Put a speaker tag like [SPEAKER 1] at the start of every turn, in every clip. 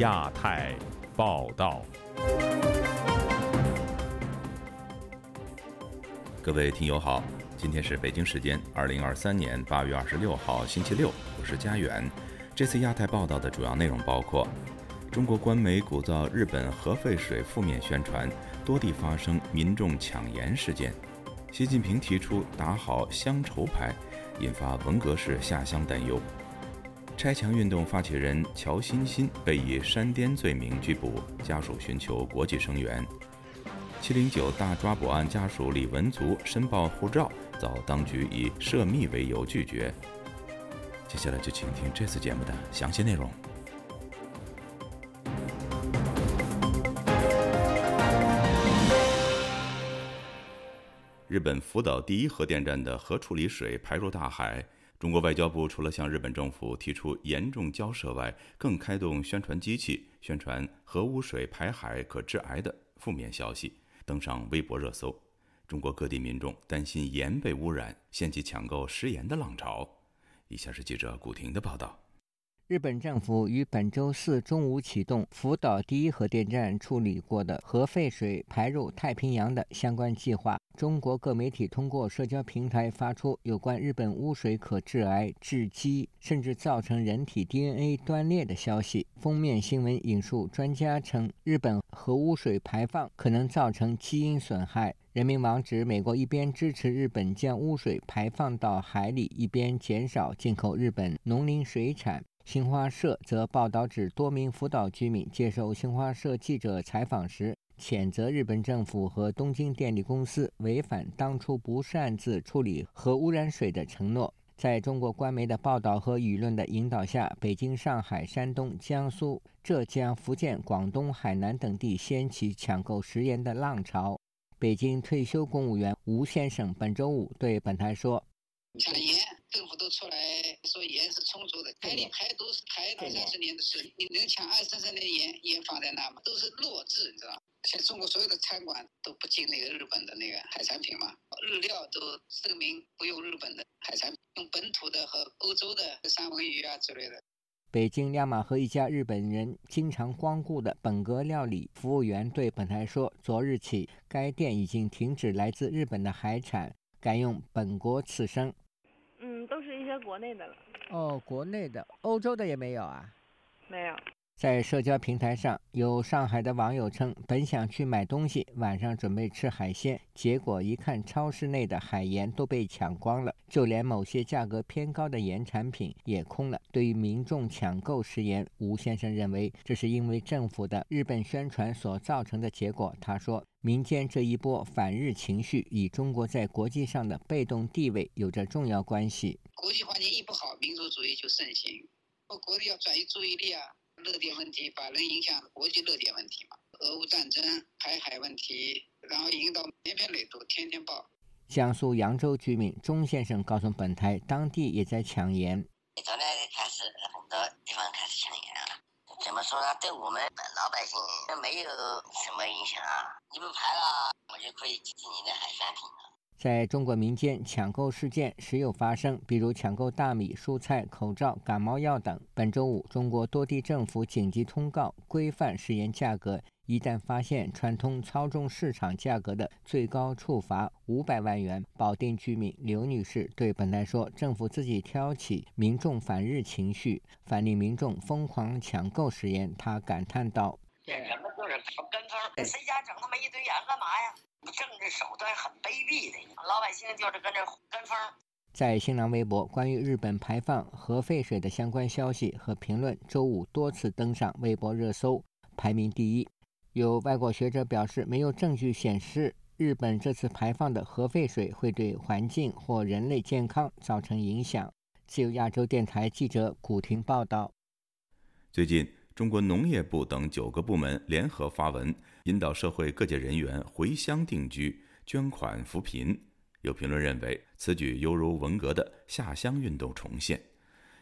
[SPEAKER 1] 亚太报道，
[SPEAKER 2] 各位听友好，今天是北京时间二零二三年八月二十六号星期六，我是佳远。这次亚太报道的主要内容包括：中国官媒鼓噪日本核废水负面宣传，多地发生民众抢盐事件；习近平提出打好乡愁牌，引发文革式下乡担忧。拆墙运动发起人乔欣欣被以煽颠罪名拘捕，家属寻求国际声援。七零九大抓捕案家属李文足申报护照遭当局以涉密为由拒绝。接下来就请听这次节目的详细内容。日本福岛第一核电站的核处理水排入大海。中国外交部除了向日本政府提出严重交涉外，更开动宣传机器，宣传核污水排海可致癌的负面消息，登上微博热搜。中国各地民众担心盐被污染，掀起抢购食盐的浪潮。以下是记者古婷的报道。
[SPEAKER 3] 日本政府于本周四中午启动福岛第一核电站处理过的核废水排入太平洋的相关计划。中国各媒体通过社交平台发出有关日本污水可致癌、致畸，甚至造成人体 DNA 断裂的消息。封面新闻引述专家称，日本核污水排放可能造成基因损害。人民网指，美国一边支持日本将污水排放到海里，一边减少进口日本农林水产。新华社则报道指，多名福岛居民接受新华社记者采访时，谴责日本政府和东京电力公司违反当初不擅自处理核污染水的承诺。在中国官媒的报道和舆论的引导下，北京、上海、山东、江苏、浙江、福建、广东、海南等地掀起抢购食盐的浪潮。北京退休公务员吴先生本周五对本台说。
[SPEAKER 4] 抢盐，政府都出来说盐是充足的，排里排毒是排二三十年的事，你能抢二三十年盐盐放在那吗？都是弱智，你知道吗？现在中国所有的餐馆都不进那个日本的那个海产品嘛，日料都声明不用日本的海产品，用本土的和欧洲的三文鱼啊之类的。
[SPEAKER 3] 北京亮马河一家日本人经常光顾的本格料理服务员对本台说，昨日起该店已经停止来自日本的海产。改用本国刺生。
[SPEAKER 5] 嗯，都是一些国内的了。
[SPEAKER 3] 哦，国内的，欧洲的也没有啊？
[SPEAKER 5] 没有。
[SPEAKER 3] 在社交平台上，有上海的网友称，本想去买东西，晚上准备吃海鲜，结果一看，超市内的海盐都被抢光了，就连某些价格偏高的盐产品也空了。对于民众抢购食盐，吴先生认为，这是因为政府的日本宣传所造成的结果。他说，民间这一波反日情绪与中国在国际上的被动地位有着重要关系。
[SPEAKER 4] 国际环境一不好，民族主义就盛行，我国内要转移注意力啊。热点问题把人影响国际热点问题嘛，俄乌战争、排海问题，然后引导篇篇累牍，天天报。
[SPEAKER 3] 江苏扬州居民钟先生告诉本台，当地也在抢盐。
[SPEAKER 6] 昨天开始，很多地方开始抢盐了。怎么说呢？对我们老百姓没有什么影响啊。你不排了，我就可以进你的海产品了。
[SPEAKER 3] 在中国民间，抢购事件时有发生，比如抢购大米、蔬菜、口罩、感冒药等。本周五，中国多地政府紧急通告规范食盐价格，一旦发现串通操纵市场价格的，最高处罚五百万元。保定居民刘女士对本台说：“政府自己挑起民众反日情绪，反令民众疯狂抢购食盐。”她感叹道：“
[SPEAKER 6] 这什么就是跟风，谁家整那么一堆盐干嘛呀？”政治手段很卑鄙的，老百姓就是跟着跟风。
[SPEAKER 3] 在新浪微博，关于日本排放核废水的相关消息和评论，周五多次登上微博热搜，排名第一。有外国学者表示，没有证据显示日本这次排放的核废水会对环境或人类健康造成影响。自由亚洲电台记者古婷报道。
[SPEAKER 2] 最近。中国农业部等九个部门联合发文，引导社会各界人员回乡定居、捐款扶贫。有评论认为，此举犹如文革的下乡运动重现。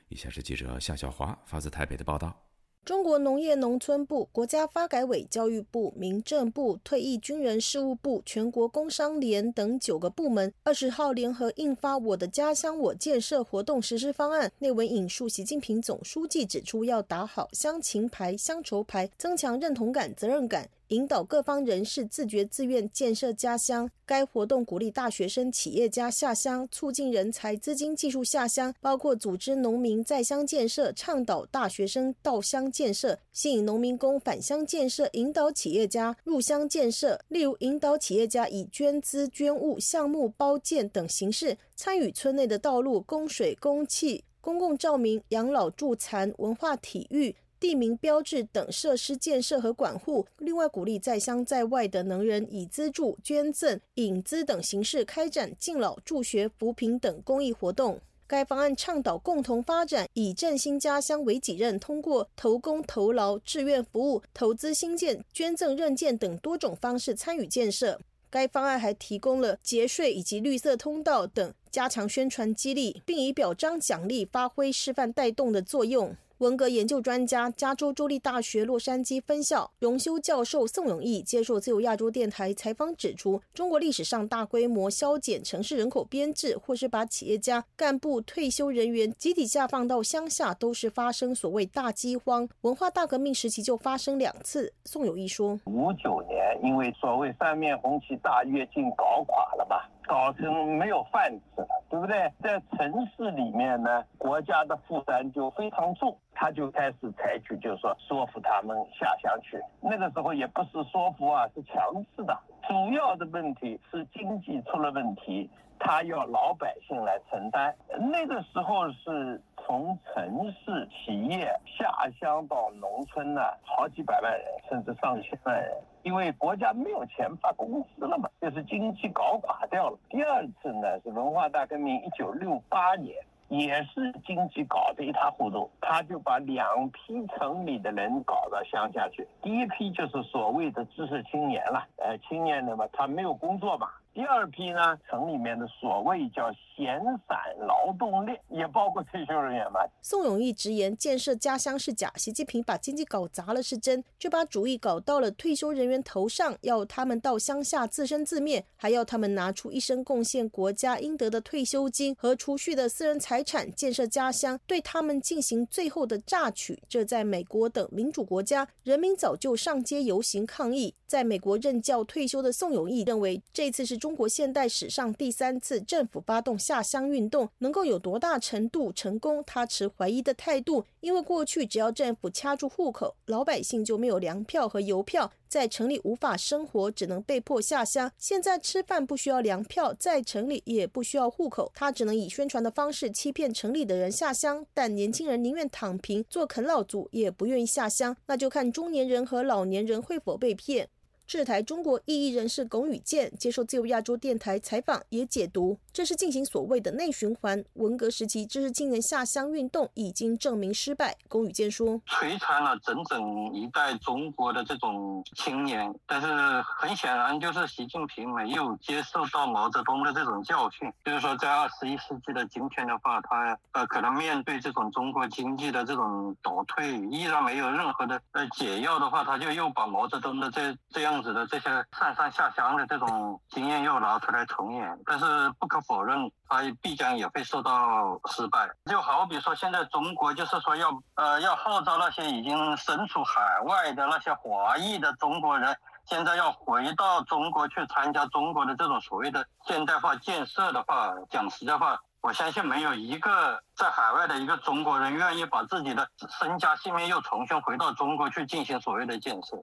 [SPEAKER 2] 以下是记者夏小华发自台北的报道。
[SPEAKER 7] 中国农业农村部、国家发改委、教育部、民政部、退役军人事务部、全国工商联等九个部门二十号联合印发《我的家乡我建设》活动实施方案。内文引述习近平总书记指出，要打好乡情牌、乡愁牌，增强认同感、责任感。引导各方人士自觉自愿建设家乡。该活动鼓励大学生、企业家下乡，促进人才、资金、技术下乡，包括组织农民在乡建设，倡导大学生到乡建设，吸引农民工返乡建设，引导企业家入乡建设。例如，引导企业家以捐资、捐物、项目包建等形式参与村内的道路、供水、供气、公共照明、养老助残、文化体育。地名标志等设施建设和管护，另外鼓励在乡在外的能人以资助、捐赠、引资等形式开展敬老助学、扶贫等公益活动。该方案倡导共同发展，以振兴家乡为己任，通过投工投劳、志愿服务、投资新建、捐赠认建等多种方式参与建设。该方案还提供了节税以及绿色通道等，加强宣传激励，并以表彰奖励发挥示范带动的作用。文革研究专家、加州州立大学洛杉矶分校荣休教授宋永义接受自由亚洲电台采访指出，中国历史上大规模削减城市人口编制，或是把企业家、干部、退休人员集体下放到乡下，都是发生所谓大饥荒。文化大革命时期就发生两次。宋永义说：“
[SPEAKER 8] 五九年，因为所谓三面红旗大跃进搞垮了嘛。”搞成没有饭吃了，对不对？在城市里面呢，国家的负担就非常重，他就开始采取，就是说说服他们下乡去。那个时候也不是说服啊，是强制的。主要的问题是经济出了问题，他要老百姓来承担。那个时候是从城市企业下乡到农村呢，好几百万人，甚至上千万人。因为国家没有钱发工资了嘛，就是经济搞垮掉了。第二次呢是文化大革命，一九六八年，也是经济搞得一塌糊涂，他就把两批城里的人搞到乡下去。第一批就是所谓的知识青年了，呃，青年的嘛，他没有工作嘛。第二批呢，城里面的所谓叫闲散劳动力，也包括退休人员吧。
[SPEAKER 7] 宋永义直言，建设家乡是假，习近平把经济搞砸了是真，就把主意搞到了退休人员头上，要他们到乡下自生自灭，还要他们拿出一生贡献国家应得的退休金和储蓄的私人财产建设家乡，对他们进行最后的榨取。这在美国等民主国家，人民早就上街游行抗议。在美国任教退休的宋永义认为，这次是中中国现代史上第三次政府发动下乡运动，能够有多大程度成功，他持怀疑的态度。因为过去只要政府掐住户口，老百姓就没有粮票和邮票，在城里无法生活，只能被迫下乡。现在吃饭不需要粮票，在城里也不需要户口，他只能以宣传的方式欺骗城里的人下乡。但年轻人宁愿躺平做啃老族，也不愿意下乡，那就看中年人和老年人会否被骗。制台中国异议人士龚宇健接受自由亚洲电台采访，也解读这是进行所谓的内循环。文革时期知识青年下乡运动已经证明失败。龚宇健说：“
[SPEAKER 9] 摧残了整整一代中国的这种青年，但是很显然就是习近平没有接受到毛泽东的这种教训，就是说在二十一世纪的今天的话，他呃可能面对这种中国经济的这种倒退，依然没有任何的呃解药的话，他就又把毛泽东的这这样。”子的这些上山下乡的这种经验又拿出来重演，但是不可否认，它必将也会受到失败。就好比说，现在中国就是说要呃要号召那些已经身处海外的那些华裔的中国人，现在要回到中国去参加中国的这种所谓的现代化建设的话，讲实在话，我相信没有一个在海外的一个中国人愿意把自己的身家性命又重新回到中国去进行所谓的建设。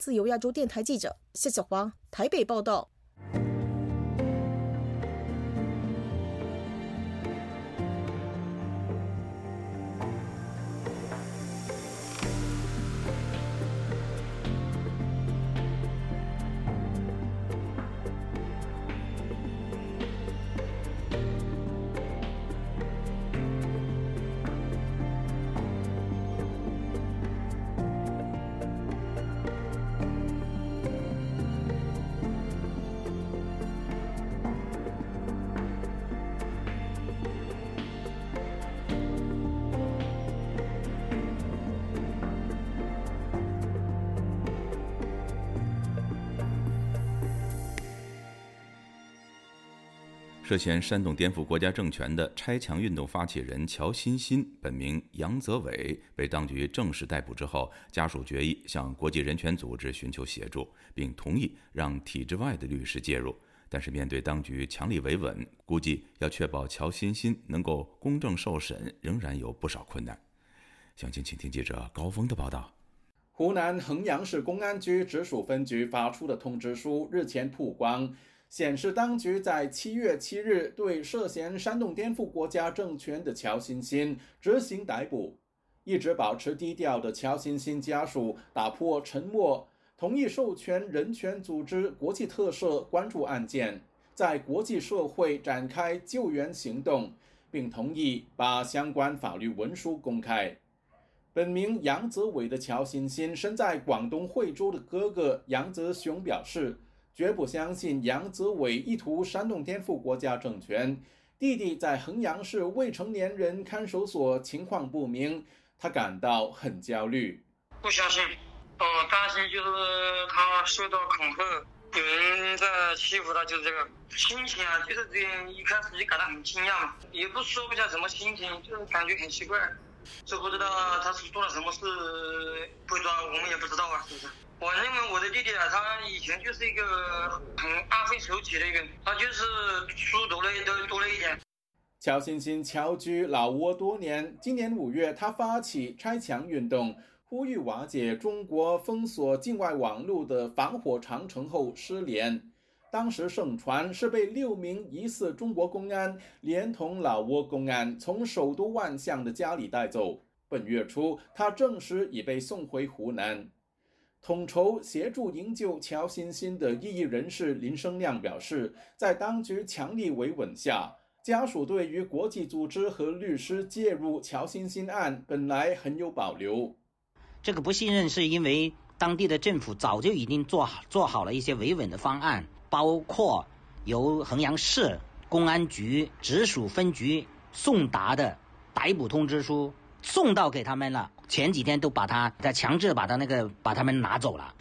[SPEAKER 7] 自由亚洲电台记者谢小华台北报道。
[SPEAKER 2] 涉嫌煽动颠覆国家政权的拆墙运动发起人乔欣欣，本名杨泽伟，被当局正式逮捕之后，家属决议向国际人权组织寻求协助，并同意让体制外的律师介入。但是，面对当局强力维稳，估计要确保乔欣欣能够公正受审，仍然有不少困难。详情，请听记者高峰的报道。
[SPEAKER 10] 湖南衡阳市公安局直属分局发出的通知书日前曝光。显示，当局在七月七日对涉嫌煽动颠覆国家政权的乔欣欣执行逮捕。一直保持低调的乔欣欣家属打破沉默，同意授权人权组织国际特赦关注案件，在国际社会展开救援行动，并同意把相关法律文书公开。本名杨泽伟的乔欣欣身在广东惠州的哥哥杨泽雄表示。绝不相信杨泽伟意图煽动颠覆国家政权。弟弟在衡阳市未成年人看守所，情况不明，他感到很焦虑。
[SPEAKER 11] 不相信，哦，担心就是他受到恐吓，有人在欺负他，就是这个心情啊，就是这样。一开始就感到很惊讶嘛，也不说不下什么心情，就是感觉很奇怪，就不知道他是做了什么事，不知道我们也不知道啊，是不是？我认为我的弟弟啊，他以前就是一个很安分守己的一个，他就是书读了都多了一点。
[SPEAKER 10] 乔欣欣侨居老挝多年，今年五月，他发起拆墙运动，呼吁瓦解中国封锁境外网络的防火长城后失联。当时盛传是被六名疑似中国公安连同老挝公安从首都万象的家里带走。本月初，他证实已被送回湖南。统筹协助营救乔欣欣的异议人士林生亮表示，在当局强力维稳下，家属对于国际组织和律师介入乔欣欣案本来很有保留。
[SPEAKER 12] 这个不信任是因为当地的政府早就已经做好做好了一些维稳的方案，包括由衡阳市公安局直属分局送达的逮捕通知书送到给他们了。前几天都把他在强制把他那个把他们拿走了。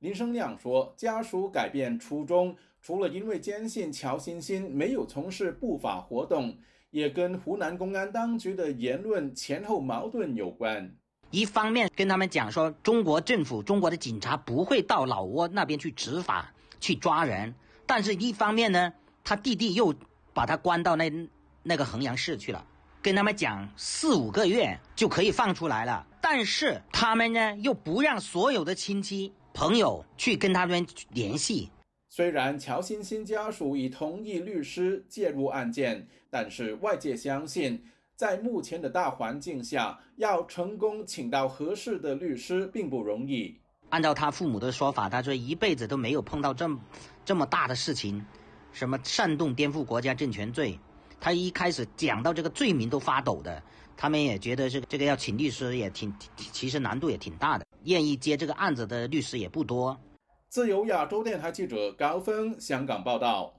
[SPEAKER 10] 林生亮说，家属改变初衷，除了因为坚信乔欣欣没有从事不法活动，也跟湖南公安当局的言论前后矛盾有关。
[SPEAKER 12] 一方面跟他们讲说，中国政府、中国的警察不会到老挝那边去执法、去抓人，但是一方面呢，他弟弟又把他关到那那个衡阳市去了。跟他们讲四五个月就可以放出来了，但是他们呢又不让所有的亲戚朋友去跟他们联系。
[SPEAKER 10] 虽然乔欣欣家属已同意律师介入案件，但是外界相信，在目前的大环境下，要成功请到合适的律师并不容易。
[SPEAKER 12] 按照他父母的说法，他说一辈子都没有碰到这么这么大的事情，什么煽动颠覆国家政权罪。他一开始讲到这个罪名都发抖的，他们也觉得这个这个要请律师也挺，其实难度也挺大的，愿意接这个案子的律师也不多。
[SPEAKER 10] 自由亚洲电台记者高峰香港报道。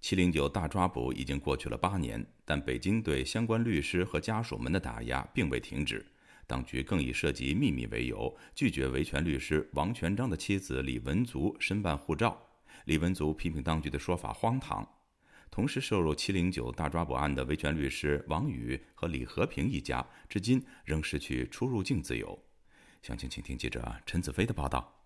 [SPEAKER 2] 七零九大抓捕已经过去了八年，但北京对相关律师和家属们的打压并未停止，当局更以涉及秘密为由，拒绝维权律师王全章的妻子李文足申办护照。李文足批评当局的说法荒唐。同时涉入“七零九”大抓捕案的维权律师王宇和李和平一家，至今仍失去出入境自由。详情，请听记者陈子飞的报道。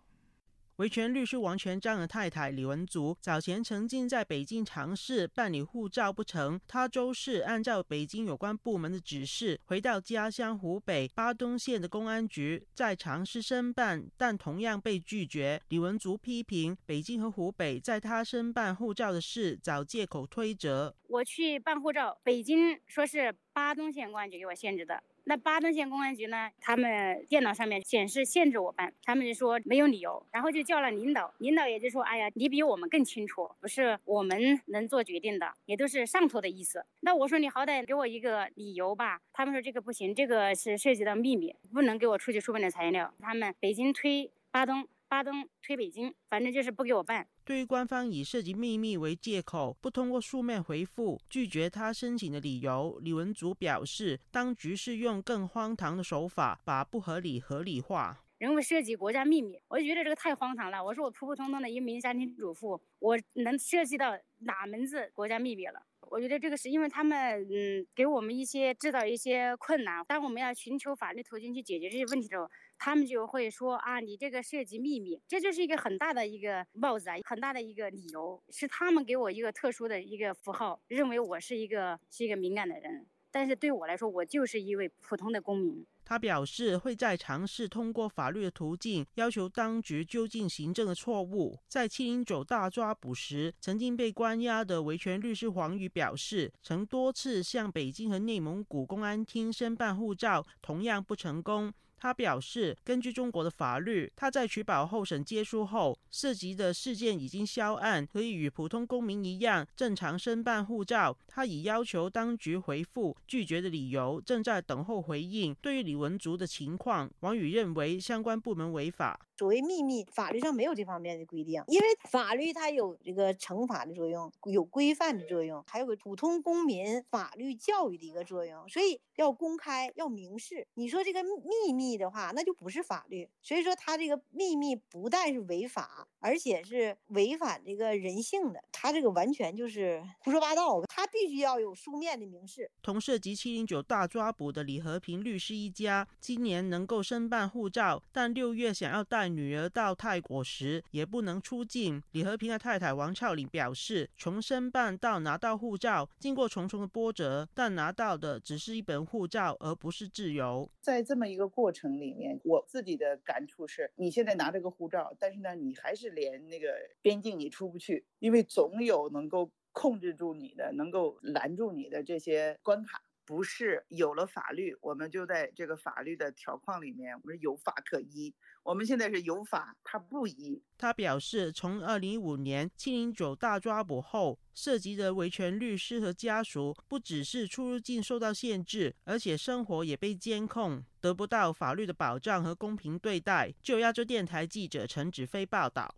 [SPEAKER 13] 维权律师王全章的太太李文竹早前曾经在北京尝试办理护照不成，他周四按照北京有关部门的指示回到家乡湖北巴东县的公安局，再尝试申办，但同样被拒绝。李文竹批评北京和湖北在他申办护照的事找借口推责。
[SPEAKER 14] 我去办护照，北京说是巴东县公安局给我限制的。那巴东县公安局呢？他们电脑上面显示限制我办，他们就说没有理由，然后就叫了领导，领导也就说，哎呀，你比我们更清楚，不是我们能做决定的，也都是上头的意思。那我说你好歹给我一个理由吧，他们说这个不行，这个是涉及到秘密，不能给我出具书本的材料。他们北京推巴东。巴东推北京，反正就是不给我办。
[SPEAKER 13] 对于官方以涉及秘密为借口，不通过书面回复拒绝他申请的理由，李文竹表示，当局是用更荒唐的手法把不合理合理化。
[SPEAKER 14] 人为涉及国家秘密，我就觉得这个太荒唐了。我说我普普通通的一名家庭主妇，我能涉及到哪门子国家秘密了？我觉得这个是因为他们嗯给我们一些制造一些困难，当我们要寻求法律途径去解决这些问题的时候，他们就会说啊，你这个涉及秘密，这就是一个很大的一个帽子啊，很大的一个理由，是他们给我一个特殊的一个符号，认为我是一个是一个敏感的人。但是对我来说，我就是一位普通的公民。
[SPEAKER 13] 他表示会在尝试通过法律的途径要求当局纠正行政的错误。在七零九大抓捕时，曾经被关押的维权律师黄宇表示，曾多次向北京和内蒙古公安厅申办护照，同样不成功。他表示，根据中国的法律，他在取保候审结束后，涉及的事件已经销案，可以与普通公民一样正常申办护照。他已要求当局回复拒绝的理由，正在等候回应。对于李文竹的情况，王宇认为相关部门违法。
[SPEAKER 15] 所谓秘密，法律上没有这方面的规定，因为法律它有这个惩罚的作用，有规范的作用，还有个普通公民法律教育的一个作用，所以要公开，要明示。你说这个秘密的话，那就不是法律。所以说，他这个秘密不但是违法，而且是违反这个人性的。他这个完全就是胡说八道。他必须要有书面的明示。
[SPEAKER 13] 同涉及七零九大抓捕的李和平律师一家，今年能够申办护照，但六月想要带。女儿到泰国时也不能出境。李和平的太太王俏玲表示，从申办到拿到护照，经过重重的波折，但拿到的只是一本护照，而不是自由。
[SPEAKER 16] 在这么一个过程里面，我自己的感触是，你现在拿着个护照，但是呢，你还是连那个边境你出不去，因为总有能够控制住你的、能够拦住你的这些关卡。不是有了法律，我们就在这个法律的条框里面，我们有法可依。我们现在是有法，他不依。
[SPEAKER 13] 他表示，从二零一五年七零九大抓捕后，涉及的维权律师和家属不只是出入境受到限制，而且生活也被监控，得不到法律的保障和公平对待。就亚洲电台记者陈子飞报道。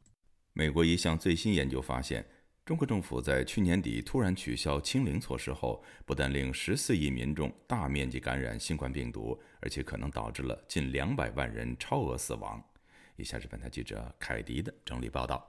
[SPEAKER 2] 美国一项最新研究发现，中国政府在去年底突然取消清零措施后，不但令十四亿民众大面积感染新冠病毒。而且可能导致了近两百万人超额死亡。以下是本台记者凯迪的整理报道。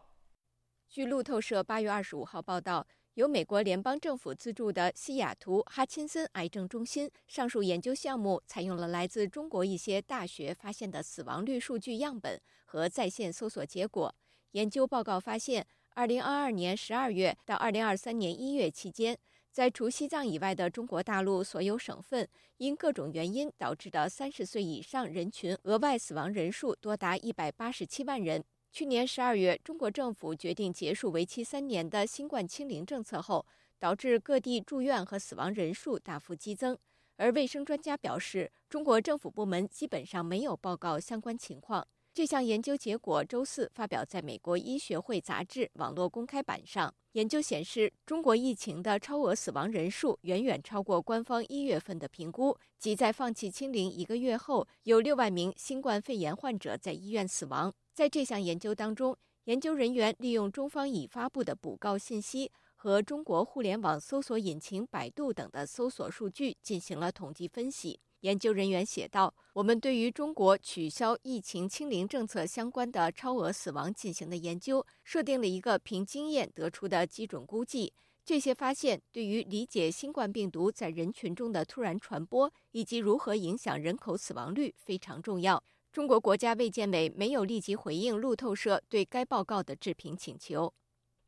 [SPEAKER 17] 据路透社八月二十五号报道，由美国联邦政府资助的西雅图哈钦森癌症中心上述研究项目，采用了来自中国一些大学发现的死亡率数据样本和在线搜索结果。研究报告发现，二零二二年十二月到二零二三年一月期间。在除西藏以外的中国大陆所有省份，因各种原因导致的三十岁以上人群额外死亡人数多达一百八十七万人。去年十二月，中国政府决定结束为期三年的新冠清零政策后，导致各地住院和死亡人数大幅激增。而卫生专家表示，中国政府部门基本上没有报告相关情况。这项研究结果周四发表在美国医学会杂志网络公开版上。研究显示，中国疫情的超额死亡人数远远超过官方一月份的评估，即在放弃清零一个月后，有六万名新冠肺炎患者在医院死亡。在这项研究当中，研究人员利用中方已发布的补告信息和中国互联网搜索引擎百度等的搜索数据进行了统计分析。研究人员写道：“我们对于中国取消疫情清零政策相关的超额死亡进行的研究，设定了一个凭经验得出的基准估计。这些发现对于理解新冠病毒在人群中的突然传播以及如何影响人口死亡率非常重要。”中国国家卫健委没有立即回应路透社对该报告的置评请求。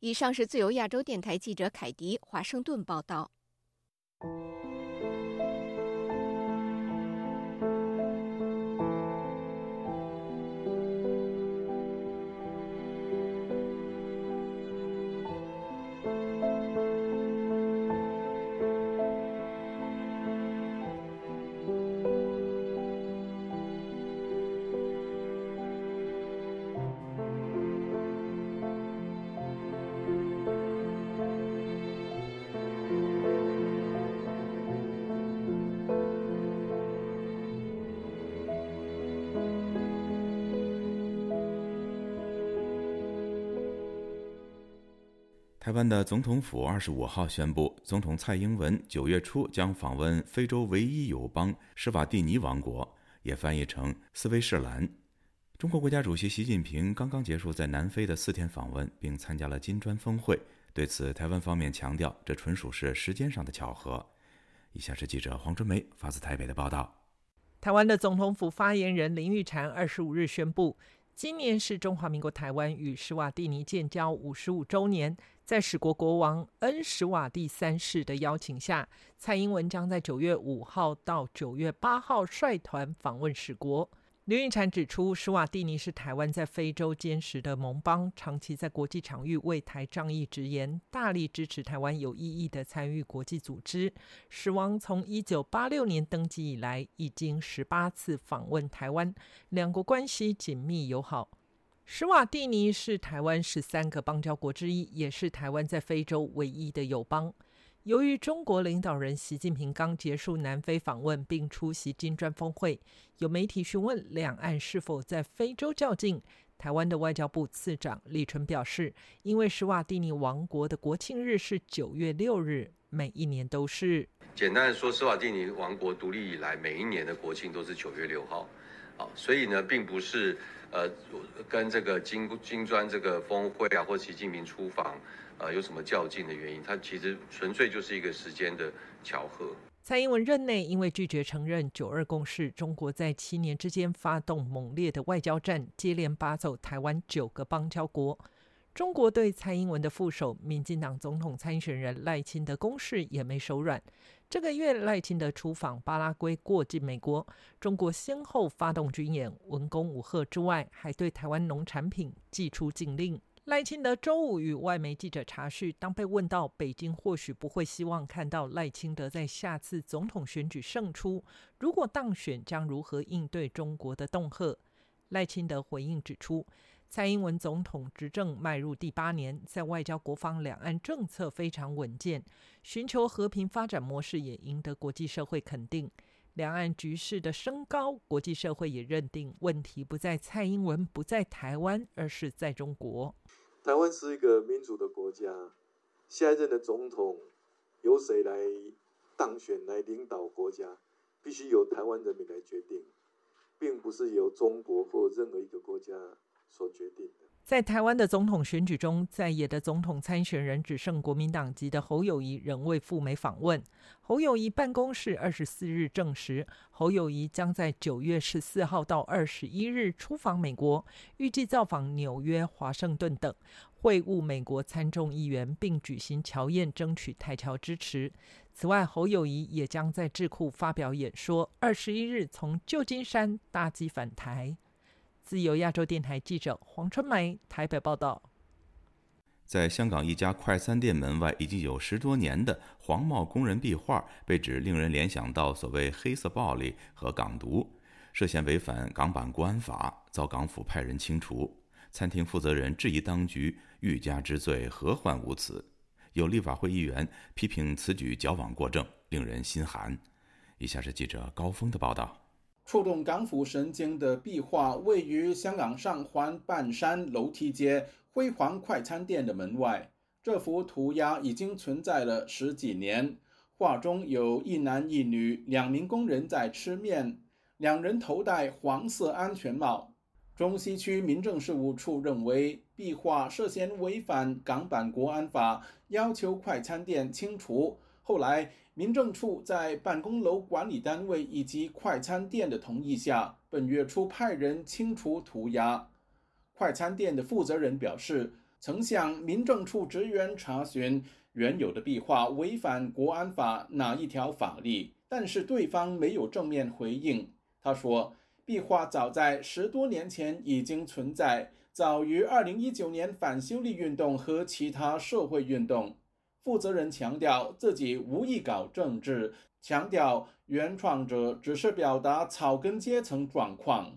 [SPEAKER 17] 以上是自由亚洲电台记者凯迪华盛顿报道。
[SPEAKER 2] 的总统府二十五号宣布，总统蔡英文九月初将访问非洲唯一友邦施瓦蒂尼王国，也翻译成斯威士兰。中国国家主席习近平刚刚结束在南非的四天访问，并参加了金砖峰会。对此，台湾方面强调，这纯属是时间上的巧合。以下是记者黄春梅发自台北的报道：
[SPEAKER 18] 台湾的总统府发言人林玉婵二十五日宣布，今年是中华民国台湾与施瓦蒂尼建交五十五周年。在史国国王恩史瓦蒂三世的邀请下，蔡英文将在九月五号到九月八号率团访问史国。刘运婵指出，史瓦蒂尼是台湾在非洲坚实的盟邦，长期在国际场域为台仗义直言，大力支持台湾有意义的参与国际组织。史王从一九八六年登基以来，已经十八次访问台湾，两国关系紧密友好。史瓦蒂尼是台湾十三个邦交国之一，也是台湾在非洲唯一的友邦。由于中国领导人习近平刚结束南非访问，并出席金砖峰会，有媒体询问两岸是否在非洲较劲。台湾的外交部次长李纯表示，因为史瓦蒂尼王国的国庆日是九月六日，每一年都是。
[SPEAKER 19] 简单的说，史瓦蒂尼王国独立以来，每一年的国庆都是九月六号。好，所以呢，并不是呃跟这个金金砖这个峰会啊，或习近平出访。呃，有什么较劲的原因？它其实纯粹就是一个时间的巧合。
[SPEAKER 18] 蔡英文任内，因为拒绝承认“九二共识”，中国在七年之间发动猛烈的外交战，接连拔走台湾九个邦交国。中国对蔡英文的副手、民进党总统参选人赖清德攻势也没手软。这个月，赖清德出访巴拉圭，过境美国，中国先后发动军演，文攻武赫之外，还对台湾农产品寄出禁令。赖清德周五与外媒记者查叙，当被问到北京或许不会希望看到赖清德在下次总统选举胜出，如果当选将如何应对中国的恫吓，赖清德回应指出，蔡英文总统执政迈入第八年，在外交、国防、两岸政策非常稳健，寻求和平发展模式也赢得国际社会肯定。两岸局势的升高，国际社会也认定问题不在蔡英文，不在台湾，而是在中国。
[SPEAKER 20] 台湾是一个民主的国家，下一任的总统由谁来当选来领导国家，必须由台湾人民来决定，并不是由中国或任何一个国家所决定的。
[SPEAKER 18] 在台湾的总统选举中，在野的总统参选人只剩国民党籍的侯友谊仍未赴美访问。侯友谊办公室二十四日证实，侯友谊将在九月十四号到二十一日出访美国，预计造访纽约、华盛顿等，会晤美国参众议员，并举行侨宴，争取台侨支持。此外，侯友谊也将在智库发表演说，二十一日从旧金山搭机返台。自由亚洲电台记者黄春梅台北报道：
[SPEAKER 2] 在香港一家快餐店门外，已经有十多年的黄帽工人壁画，被指令人联想到所谓黑色暴力和港独，涉嫌违反港版国安法，遭港府派人清除。餐厅负责人质疑当局欲加之罪，何患无辞？有立法会议员批评此举矫枉过正，令人心寒。以下是记者高峰的报道。
[SPEAKER 10] 触动港府神经的壁画位于香港上环半山楼梯街辉煌快餐店的门外。这幅涂鸦已经存在了十几年。画中有一男一女两名工人在吃面，两人头戴黄色安全帽。中西区民政事务处认为壁画涉嫌违反港版国安法，要求快餐店清除。后来。民政处在办公楼管理单位以及快餐店的同意下，本月初派人清除涂鸦。快餐店的负责人表示，曾向民政处职员查询原有的壁画违反国安法哪一条法律，但是对方没有正面回应。他说，壁画早在十多年前已经存在，早于二零一九年反修例运动和其他社会运动。负责人强调自己无意搞政治，强调原创者只是表达草根阶层状况。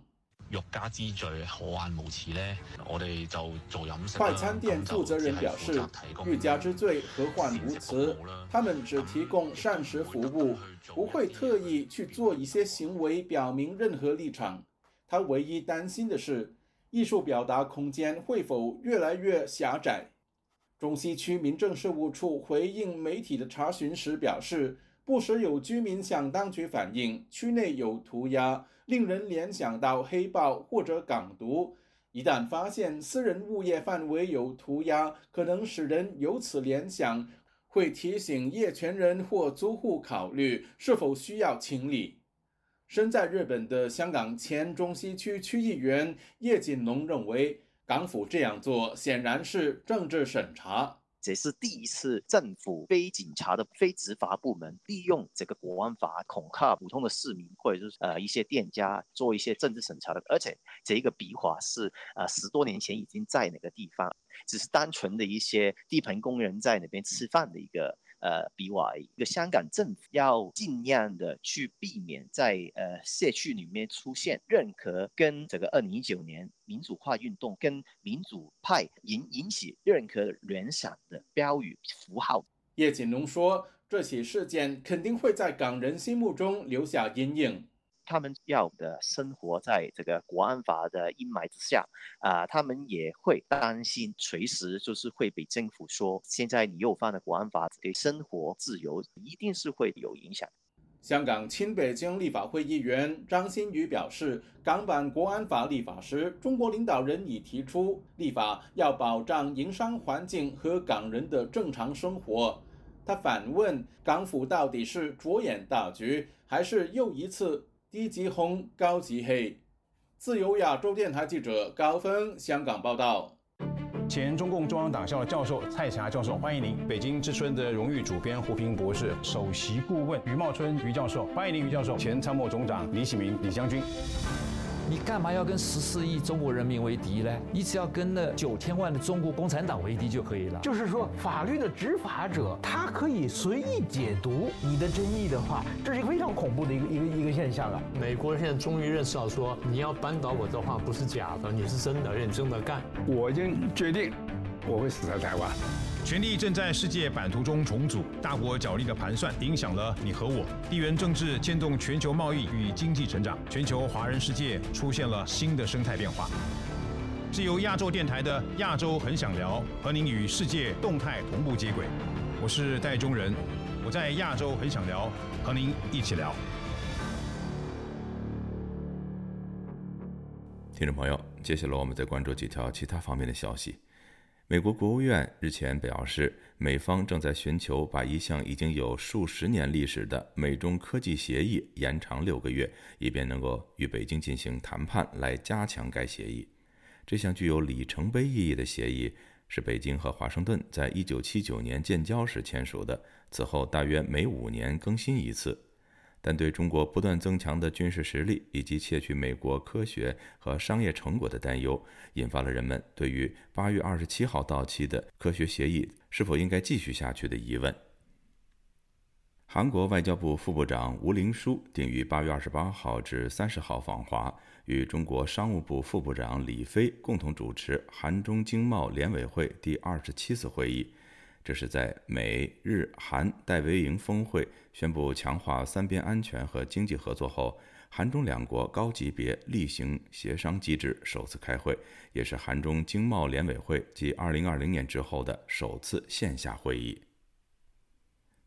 [SPEAKER 21] 欲加之罪，何患无辞呢？我哋就做饮食。
[SPEAKER 10] 快餐店负责人表示，欲加之罪，何患无辞？他们只提供膳食服务，不会特意去做一些行为表明任何立场。他唯一担心的是，艺术表达空间会否越来越狭窄。中西区民政事务处回应媒体的查询时表示，不时有居民向当局反映区内有涂鸦，令人联想到黑豹或者港独。一旦发现私人物业范围有涂鸦，可能使人由此联想，会提醒业权人或租户考虑是否需要清理。身在日本的香港前中西区区议员叶锦龙认为，港府这样做显然是政治审查。
[SPEAKER 22] 这是第一次政府非警察的非执法部门利用这个国安法恐吓普通的市民，或者是呃一些店家做一些政治审查的。而且这一个笔画是呃十多年前已经在那个地方，只是单纯的一些地盘工人在那边吃饭的一个。呃，比外一个香港政府要尽量的去避免在呃社区里面出现任何跟这个二零一九年民主化运动跟民主派引引起任何联想的标语符号。
[SPEAKER 10] 叶锦龙说，这起事件肯定会在港人心目中留下阴影。
[SPEAKER 22] 他们要的生活在这个国安法的阴霾之下，啊，他们也会担心随时就是会被政府说，现在你又犯了国安法，对生活自由一定是会有影响。
[SPEAKER 10] 香港亲北京立法会议员张新宇表示，港版国安法立法时，中国领导人已提出立法要保障营商环境和港人的正常生活。他反问，港府到底是着眼大局，还是又一次？低级红，高级黑。自由亚洲电台记者高峰香港报道。
[SPEAKER 23] 前中共中央党校教授蔡霞教授，欢迎您。北京之春的荣誉主编胡平博士，首席顾问余茂春余教授，欢迎您余教授。前参谋总长李喜明李将军。
[SPEAKER 24] 你干嘛要跟十四亿中国人民为敌呢？你只要跟那九千万的中国共产党为敌就可以了。
[SPEAKER 25] 就是说，法律的执法者他可以随意解读你的争议的话，这是一个非常恐怖的一个一个一个现象啊。
[SPEAKER 26] 美国现在终于认识到，说你要扳倒我的话不是假的，你是真的认真的干。
[SPEAKER 23] 我已经决定，我会死在台湾。权力正在世界版图中重组，大国角力的盘算影响了你和我。地缘政治牵动全球贸易与经济成长，全球华人世界出现了新的生态变化。是由亚洲电台的《亚洲很想聊》和您与世界动态同步接轨。我是戴中仁，我在亚洲很想聊，和您一起聊。
[SPEAKER 2] 听众朋友，接下来我们再关注几条其他方面的消息。美国国务院日前表示，美方正在寻求把一项已经有数十年历史的美中科技协议延长六个月，以便能够与北京进行谈判来加强该协议。这项具有里程碑意义的协议是北京和华盛顿在一九七九年建交时签署的，此后大约每五年更新一次。但对中国不断增强的军事实力以及窃取美国科学和商业成果的担忧，引发了人们对于八月二十七号到期的科学协议是否应该继续下去的疑问。韩国外交部副部长吴林书定于八月二十八号至三十号访华，与中国商务部副部长李飞共同主持韩中经贸联委会第二十七次会议。这是在美日韩戴维营峰会宣布强化三边安全和经济合作后，韩中两国高级别例行协商机制首次开会，也是韩中经贸联委会继2020年之后的首次线下会议。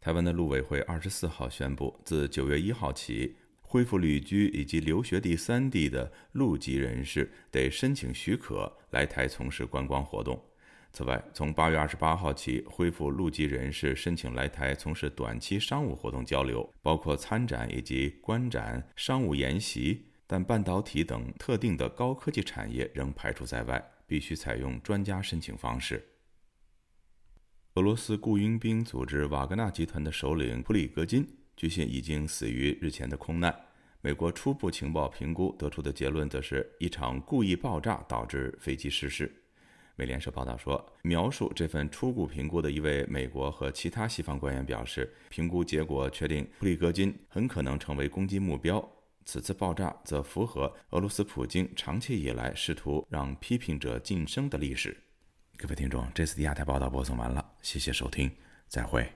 [SPEAKER 2] 台湾的陆委会二十四号宣布，自九月一号起，恢复旅居以及留学第三地的陆籍人士得申请许可来台从事观光活动。此外，从八月二十八号起，恢复陆籍人士申请来台从事短期商务活动交流，包括参展以及观展、商务研习，但半导体等特定的高科技产业仍排除在外，必须采用专家申请方式。俄罗斯雇佣兵组织瓦格纳集团的首领普里戈金，据信已经死于日前的空难。美国初步情报评估得出的结论，则是一场故意爆炸导致飞机失事。美联社报道说，描述这份初步评估的一位美国和其他西方官员表示，评估结果确定普里戈金很可能成为攻击目标。此次爆炸则符合俄罗斯普京长期以来试图让批评者晋升的历史。各位听众，这次的亚太报道播送完了，谢谢收听，再会。